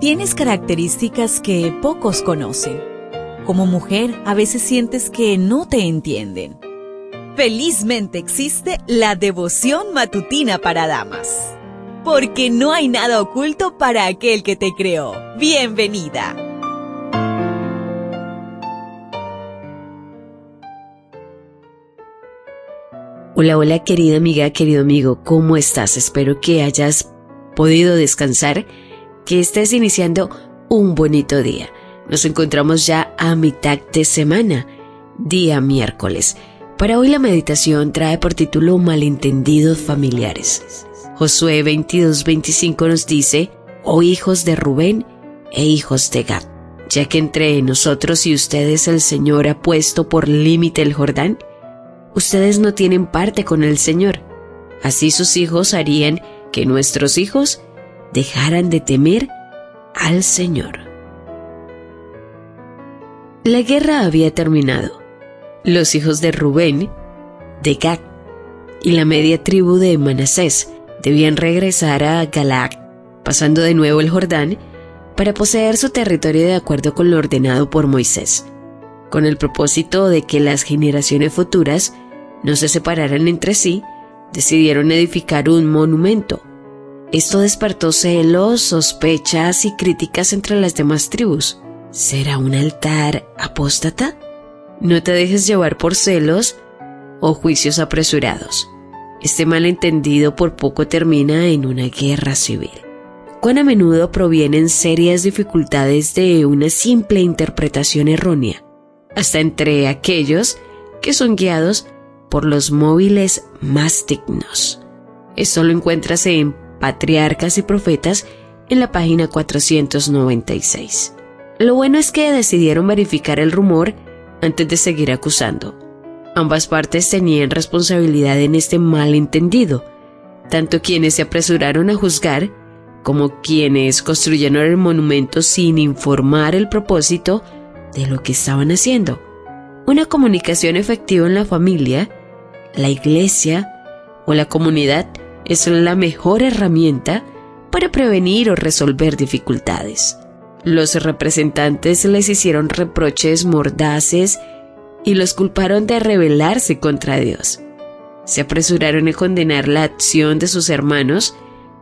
Tienes características que pocos conocen. Como mujer, a veces sientes que no te entienden. Felizmente existe la devoción matutina para damas. Porque no hay nada oculto para aquel que te creó. Bienvenida. Hola, hola querida amiga, querido amigo, ¿cómo estás? Espero que hayas podido descansar que estés iniciando un bonito día. Nos encontramos ya a mitad de semana, día miércoles. Para hoy la meditación trae por título Malentendidos familiares. Josué 22-25 nos dice, oh hijos de Rubén e hijos de Gad, ya que entre nosotros y ustedes el Señor ha puesto por límite el Jordán, ustedes no tienen parte con el Señor. Así sus hijos harían que nuestros hijos dejaran de temer al Señor. La guerra había terminado. Los hijos de Rubén, de Gad y la media tribu de Manasés debían regresar a Galaad, pasando de nuevo el Jordán, para poseer su territorio de acuerdo con lo ordenado por Moisés, con el propósito de que las generaciones futuras no se separaran entre sí, decidieron edificar un monumento esto despertó celos, sospechas y críticas entre las demás tribus. ¿Será un altar apóstata? No te dejes llevar por celos o juicios apresurados. Este malentendido por poco termina en una guerra civil. Cuán a menudo provienen serias dificultades de una simple interpretación errónea, hasta entre aquellos que son guiados por los móviles más dignos. Esto lo encuentras en Patriarcas y Profetas en la página 496. Lo bueno es que decidieron verificar el rumor antes de seguir acusando. Ambas partes tenían responsabilidad en este malentendido, tanto quienes se apresuraron a juzgar como quienes construyeron el monumento sin informar el propósito de lo que estaban haciendo. Una comunicación efectiva en la familia, la iglesia o la comunidad es la mejor herramienta para prevenir o resolver dificultades. Los representantes les hicieron reproches mordaces y los culparon de rebelarse contra Dios. Se apresuraron a condenar la acción de sus hermanos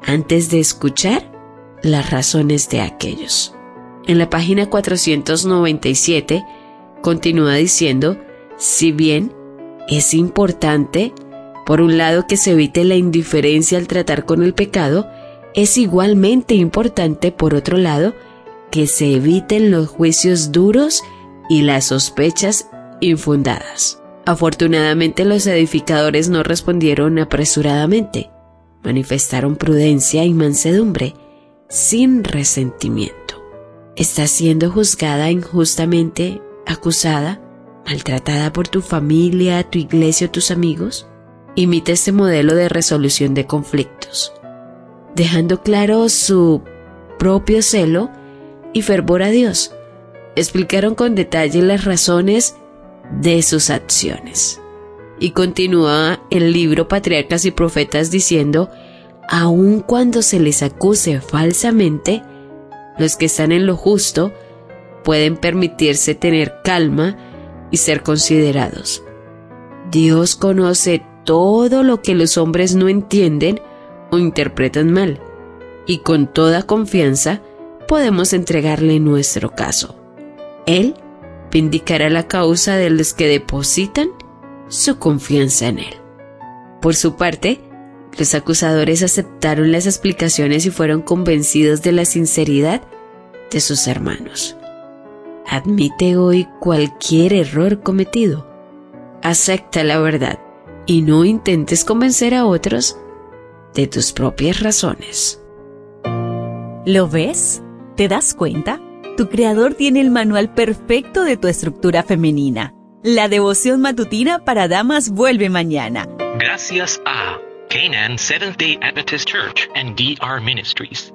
antes de escuchar las razones de aquellos. En la página 497 continúa diciendo, si bien es importante por un lado, que se evite la indiferencia al tratar con el pecado, es igualmente importante, por otro lado, que se eviten los juicios duros y las sospechas infundadas. Afortunadamente los edificadores no respondieron apresuradamente, manifestaron prudencia y mansedumbre, sin resentimiento. ¿Estás siendo juzgada injustamente, acusada, maltratada por tu familia, tu iglesia o tus amigos? Imita este modelo de resolución de conflictos, dejando claro su propio celo y fervor a Dios. Explicaron con detalle las razones de sus acciones. Y continúa el libro Patriarcas y Profetas diciendo, aun cuando se les acuse falsamente, los que están en lo justo pueden permitirse tener calma y ser considerados. Dios conoce todo lo que los hombres no entienden o interpretan mal, y con toda confianza podemos entregarle nuestro caso. Él vindicará la causa de los que depositan su confianza en Él. Por su parte, los acusadores aceptaron las explicaciones y fueron convencidos de la sinceridad de sus hermanos. Admite hoy cualquier error cometido. Acepta la verdad y no intentes convencer a otros de tus propias razones. ¿Lo ves? ¿Te das cuenta? Tu creador tiene el manual perfecto de tu estructura femenina. La devoción matutina para damas vuelve mañana. Gracias a Canaan Seventh Day Adventist Church and DR Ministries.